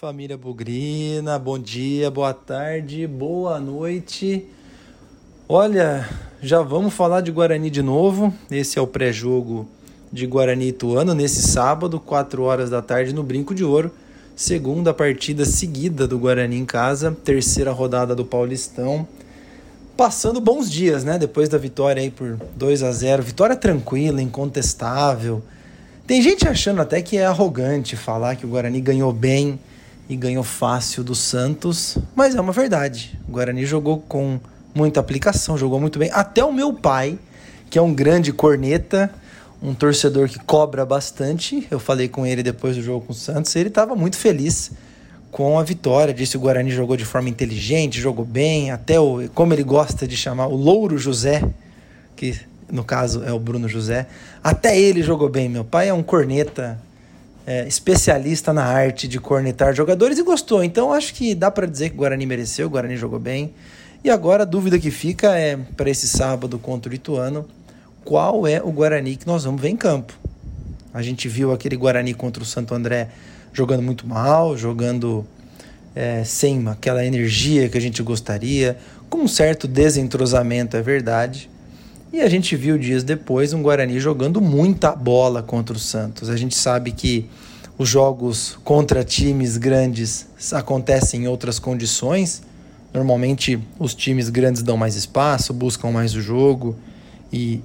família Bugrina, bom dia, boa tarde, boa noite. Olha, já vamos falar de Guarani de novo. Esse é o pré-jogo de Guarani Ituano nesse sábado, 4 horas da tarde, no Brinco de Ouro. Segunda partida seguida do Guarani em casa, terceira rodada do Paulistão. Passando bons dias, né? Depois da vitória aí por 2 a 0 Vitória tranquila, incontestável tem gente achando até que é arrogante falar que o Guarani ganhou bem e ganhou fácil do Santos, mas é uma verdade. O Guarani jogou com muita aplicação, jogou muito bem. Até o meu pai, que é um grande corneta, um torcedor que cobra bastante, eu falei com ele depois do jogo com o Santos, ele estava muito feliz com a vitória. Disse que o Guarani jogou de forma inteligente, jogou bem, até o, como ele gosta de chamar, o Louro José, que no caso é o Bruno José. Até ele jogou bem. Meu pai é um corneta, é, especialista na arte de cornetar jogadores e gostou. Então acho que dá para dizer que o Guarani mereceu, o Guarani jogou bem. E agora a dúvida que fica é para esse sábado contra o Ituano, qual é o Guarani que nós vamos ver em campo? A gente viu aquele Guarani contra o Santo André jogando muito mal, jogando é, sem aquela energia que a gente gostaria, com um certo desentrosamento, é verdade. E a gente viu dias depois um Guarani jogando muita bola contra o Santos. A gente sabe que os jogos contra times grandes acontecem em outras condições. Normalmente os times grandes dão mais espaço, buscam mais o jogo e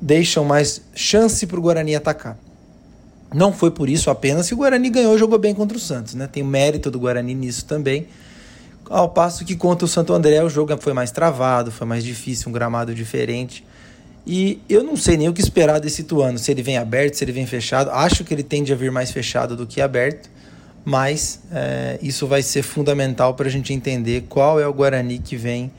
deixam mais chance para o Guarani atacar. Não foi por isso apenas que o Guarani ganhou e jogou bem contra o Santos. Né? Tem o mérito do Guarani nisso também. Ao passo que contra o Santo André o jogo foi mais travado, foi mais difícil, um gramado diferente. E eu não sei nem o que esperar desse Ituano, se ele vem aberto, se ele vem fechado. Acho que ele tende a vir mais fechado do que aberto, mas é, isso vai ser fundamental para a gente entender qual é o Guarani que vem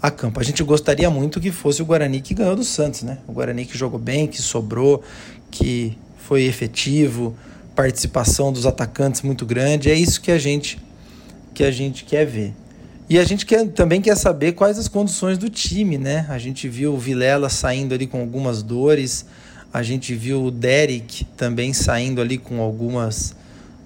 a campo. A gente gostaria muito que fosse o Guarani que ganhou do Santos, né? O Guarani que jogou bem, que sobrou, que foi efetivo, participação dos atacantes muito grande. É isso que a gente que a gente quer ver. E a gente quer, também quer saber quais as condições do time, né? A gente viu o Vilela saindo ali com algumas dores, a gente viu o Derek também saindo ali com algumas.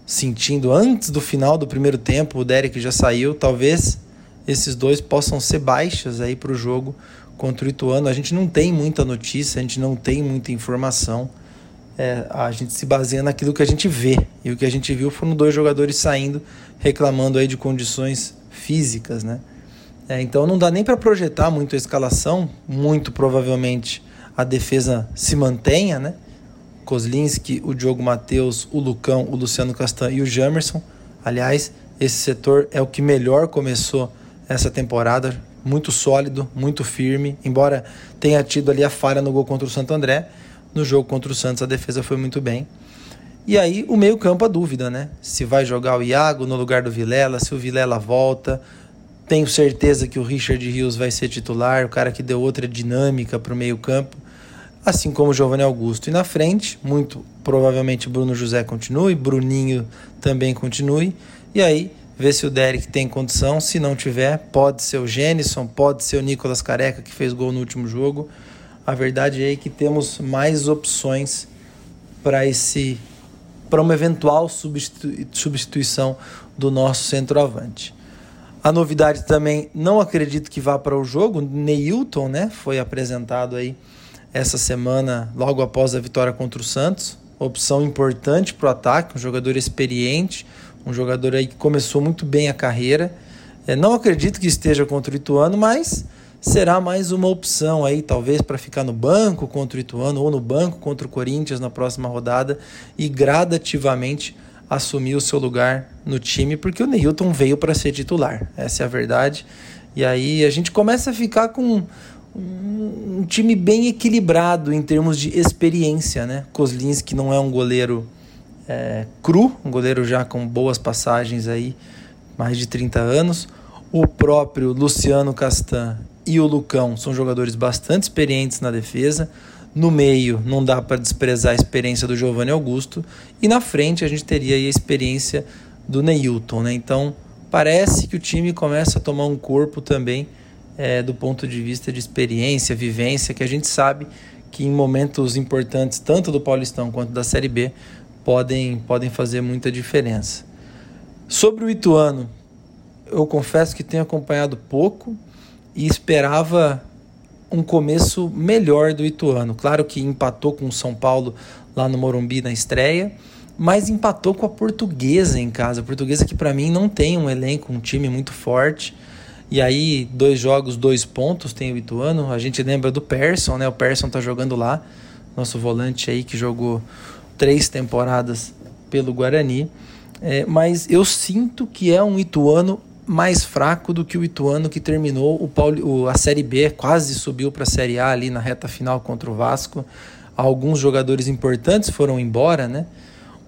sentindo antes do final do primeiro tempo, o Derek já saiu. Talvez esses dois possam ser baixas aí para o jogo contra o Ituano. A gente não tem muita notícia, a gente não tem muita informação. É, a gente se baseia naquilo que a gente vê. E o que a gente viu foram dois jogadores saindo, reclamando aí de condições físicas, né? É, então não dá nem para projetar muito a escalação, muito provavelmente a defesa se mantenha, né? Kozlinski, o Diogo Matheus, o Lucão, o Luciano Castan e o Jamerson. Aliás, esse setor é o que melhor começou essa temporada, muito sólido, muito firme, embora tenha tido ali a falha no gol contra o Santo André, no jogo contra o Santos a defesa foi muito bem. E aí o meio-campo a dúvida, né? Se vai jogar o Iago no lugar do Vilela, se o Vilela volta. Tenho certeza que o Richard Rios vai ser titular, o cara que deu outra dinâmica para o meio-campo, assim como o Giovanni Augusto. E na frente, muito provavelmente Bruno José continue, Bruninho também continue. E aí, ver se o Derek tem condição. Se não tiver, pode ser o Jenison, pode ser o Nicolas Careca, que fez gol no último jogo. A verdade é que temos mais opções para esse para uma eventual substituição do nosso centroavante. A novidade também, não acredito que vá para o jogo, Neilton, né, foi apresentado aí essa semana, logo após a vitória contra o Santos. Opção importante para o ataque, um jogador experiente, um jogador aí que começou muito bem a carreira. É, não acredito que esteja contra o Ituano, mas será mais uma opção aí, talvez para ficar no banco contra o Ituano ou no banco contra o Corinthians na próxima rodada e gradativamente assumir o seu lugar no time, porque o Neilton veio para ser titular, essa é a verdade. E aí a gente começa a ficar com um, time bem equilibrado em termos de experiência, né? Kozlinski não é um goleiro é, cru, um goleiro já com boas passagens aí, mais de 30 anos. O próprio Luciano Castan e o Lucão são jogadores bastante experientes na defesa. No meio, não dá para desprezar a experiência do Giovanni Augusto. E na frente, a gente teria a experiência do Neilton. Né? Então, parece que o time começa a tomar um corpo também é, do ponto de vista de experiência, vivência, que a gente sabe que em momentos importantes, tanto do Paulistão quanto da Série B, podem, podem fazer muita diferença. Sobre o Ituano, eu confesso que tenho acompanhado pouco e esperava um começo melhor do Ituano. Claro que empatou com o São Paulo lá no Morumbi na estreia, mas empatou com a Portuguesa em casa. A Portuguesa que para mim não tem um elenco, um time muito forte. E aí, dois jogos, dois pontos tem o Ituano. A gente lembra do Persson, né? O Persson tá jogando lá, nosso volante aí que jogou três temporadas pelo Guarani. É, mas eu sinto que é um Ituano mais fraco do que o Ituano que terminou o Paulo, a Série B, quase subiu para a Série A ali na reta final contra o Vasco. Alguns jogadores importantes foram embora, né?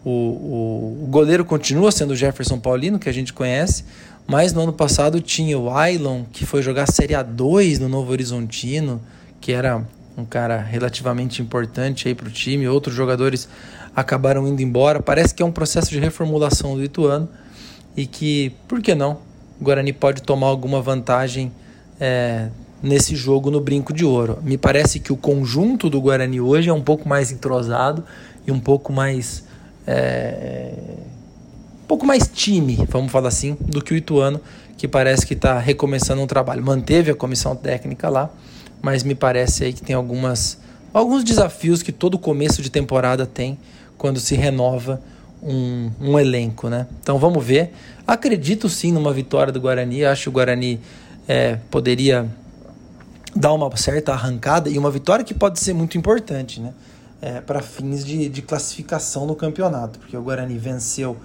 O, o, o goleiro continua sendo o Jefferson Paulino, que a gente conhece, mas no ano passado tinha o Ailon, que foi jogar Série A2 no Novo Horizontino, que era um cara relativamente importante aí para o time. Outros jogadores acabaram indo embora. Parece que é um processo de reformulação do Ituano e que, por que não, o Guarani pode tomar alguma vantagem é, nesse jogo no Brinco de Ouro. Me parece que o conjunto do Guarani hoje é um pouco mais entrosado e um pouco mais. É, um pouco mais time, vamos falar assim, do que o Ituano, que parece que está recomeçando um trabalho. Manteve a comissão técnica lá, mas me parece aí que tem algumas, alguns desafios que todo começo de temporada tem quando se renova um, um elenco, né? Então vamos ver. Acredito sim numa vitória do Guarani. Acho que o Guarani é, poderia dar uma certa arrancada e uma vitória que pode ser muito importante, né? É, para fins de, de classificação no campeonato, porque o Guarani venceu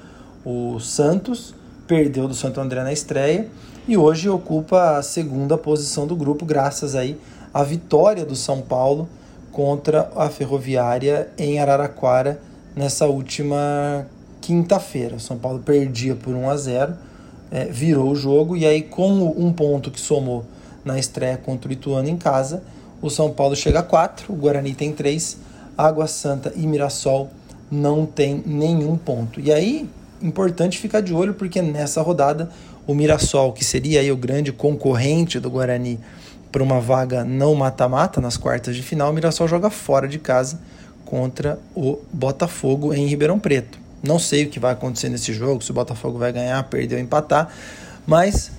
o Santos, perdeu do Santo André na estreia e hoje ocupa a segunda posição do grupo, graças aí à vitória do São Paulo contra a Ferroviária em Araraquara nessa última quinta-feira. São Paulo perdia por 1 a 0, é, virou o jogo e aí com um ponto que somou na estreia contra o Ituano em casa, o São Paulo chega a 4, o Guarani tem 3, Água Santa e Mirassol não tem nenhum ponto. E aí, importante ficar de olho porque nessa rodada o Mirassol, que seria aí o grande concorrente do Guarani para uma vaga não mata-mata nas quartas de final, o Mirassol joga fora de casa contra o Botafogo em Ribeirão Preto. Não sei o que vai acontecer nesse jogo, se o Botafogo vai ganhar, perder ou empatar, mas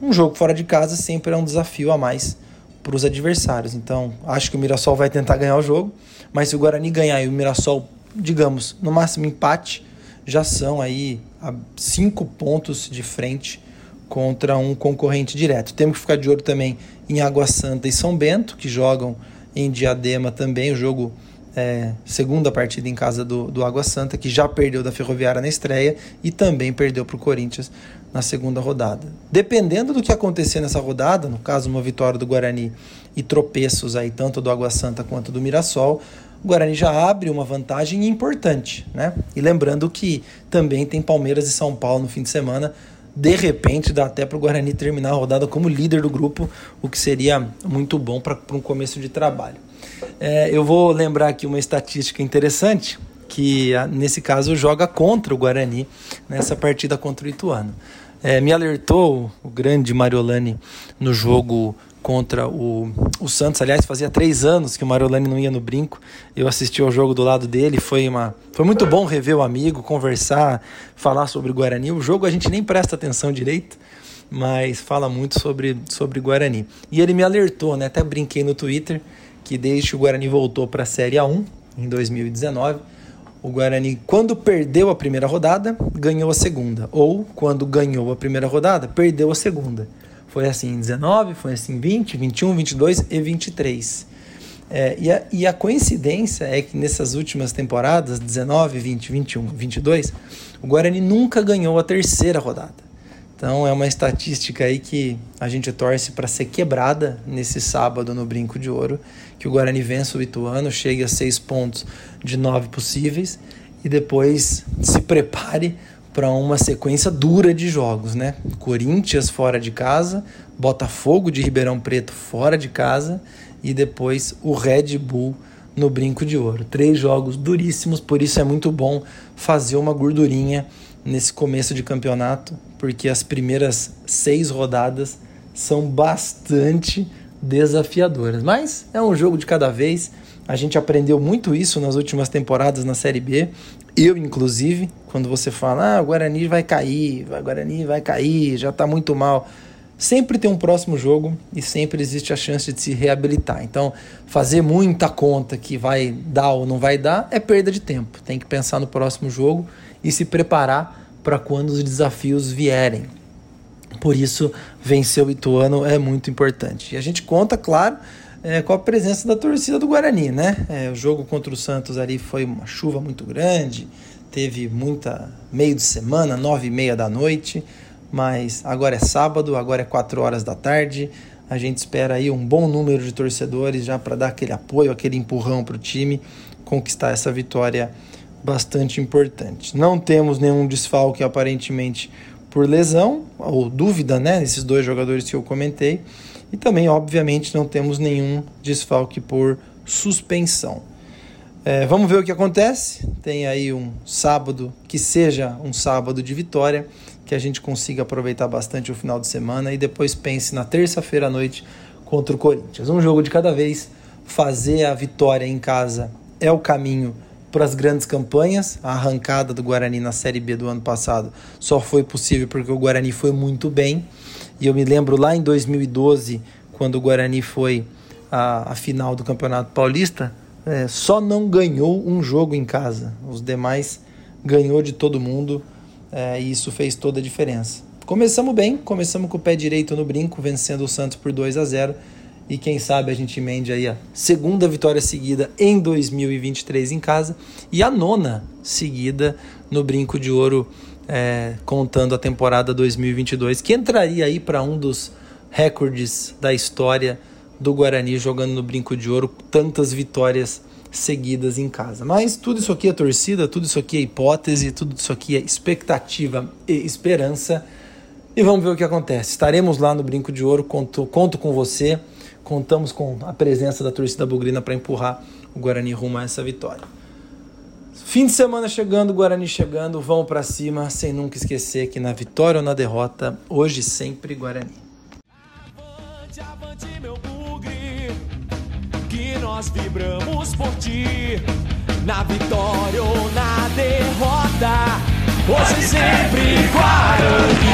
um jogo fora de casa sempre é um desafio a mais para os adversários. Então, acho que o Mirassol vai tentar ganhar o jogo, mas se o Guarani ganhar e o Mirassol, digamos, no máximo empate, já são aí cinco pontos de frente contra um concorrente direto. Temos que ficar de olho também em Água Santa e São Bento, que jogam em Diadema também. O jogo é, segunda partida em casa do, do Água Santa, que já perdeu da Ferroviária na estreia e também perdeu para o Corinthians na segunda rodada. Dependendo do que acontecer nessa rodada, no caso uma vitória do Guarani e tropeços aí tanto do Água Santa quanto do Mirassol, o Guarani já abre uma vantagem importante, né? E lembrando que também tem Palmeiras e São Paulo no fim de semana. De repente dá até para o Guarani terminar a rodada como líder do grupo, o que seria muito bom para um começo de trabalho. É, eu vou lembrar aqui uma estatística interessante, que nesse caso joga contra o Guarani nessa partida contra o Ituano. É, me alertou o grande Mariolani no jogo contra o, o Santos. Aliás, fazia três anos que o Mariolani não ia no brinco. Eu assisti ao jogo do lado dele. Foi, uma, foi muito bom rever o amigo, conversar, falar sobre o Guarani. O jogo a gente nem presta atenção direito, mas fala muito sobre, sobre Guarani. E ele me alertou, né? Até brinquei no Twitter que desde que o Guarani voltou para a Série A1 em 2019, o Guarani, quando perdeu a primeira rodada, ganhou a segunda. Ou quando ganhou a primeira rodada, perdeu a segunda. Foi assim em 19, foi assim em 20, 21, 22 e 23. É, e, a, e a coincidência é que nessas últimas temporadas, 19, 20, 21, 22, o Guarani nunca ganhou a terceira rodada. Então é uma estatística aí que a gente torce para ser quebrada nesse sábado no Brinco de Ouro, que o Guarani vença o Ituano, chegue a seis pontos de nove possíveis e depois se prepare para uma sequência dura de jogos, né? Corinthians fora de casa, Botafogo de Ribeirão Preto fora de casa e depois o Red Bull no Brinco de Ouro. Três jogos duríssimos, por isso é muito bom fazer uma gordurinha nesse começo de campeonato, porque as primeiras seis rodadas são bastante desafiadoras. Mas é um jogo de cada vez. A gente aprendeu muito isso nas últimas temporadas na Série B. Eu, inclusive, quando você fala, ah, o Guarani vai cair, o Guarani vai cair, já está muito mal. Sempre tem um próximo jogo e sempre existe a chance de se reabilitar. Então, fazer muita conta que vai dar ou não vai dar é perda de tempo. Tem que pensar no próximo jogo e se preparar para quando os desafios vierem. Por isso, vencer o Ituano é muito importante. E a gente conta, claro, é, com a presença da torcida do Guarani, né? É, o jogo contra o Santos ali foi uma chuva muito grande, teve muita meio de semana, nove e meia da noite, mas agora é sábado, agora é quatro horas da tarde. A gente espera aí um bom número de torcedores já para dar aquele apoio, aquele empurrão para o time conquistar essa vitória bastante importante. Não temos nenhum desfalque aparentemente por lesão ou dúvida, né? Esses dois jogadores que eu comentei. E também, obviamente, não temos nenhum desfalque por suspensão. É, vamos ver o que acontece. Tem aí um sábado que seja um sábado de vitória, que a gente consiga aproveitar bastante o final de semana e depois pense na terça-feira à noite contra o Corinthians. Um jogo de cada vez. Fazer a vitória em casa é o caminho para as grandes campanhas. A arrancada do Guarani na Série B do ano passado só foi possível porque o Guarani foi muito bem. E eu me lembro lá em 2012, quando o Guarani foi à, final do Campeonato Paulista, é, só não ganhou um jogo em casa. Os demais ganhou de todo mundo é, e isso fez toda a diferença. Começamos bem, começamos com o pé direito no brinco, vencendo o Santos por 2 a 0 e quem sabe a gente emende aí a segunda vitória seguida em 2023 em casa e a nona seguida no Brinco de Ouro é, contando a temporada 2022, que entraria aí para um dos recordes da história do Guarani jogando no Brinco de Ouro, tantas vitórias seguidas em casa. Mas tudo isso aqui é torcida, tudo isso aqui é hipótese, tudo isso aqui é expectativa e esperança. E vamos ver o que acontece. Estaremos lá no Brinco de Ouro, conto, conto com você, contamos com a presença da torcida bugrina para empurrar o Guarani rumo a essa vitória. Fim de semana chegando, Guarani chegando, vamos para cima, sem nunca esquecer que na vitória ou na derrota, hoje sempre Guarani. Avante, avante, meu bugre, que nós vibramos por ti, na vitória ou na derrota, hoje sempre Guarani!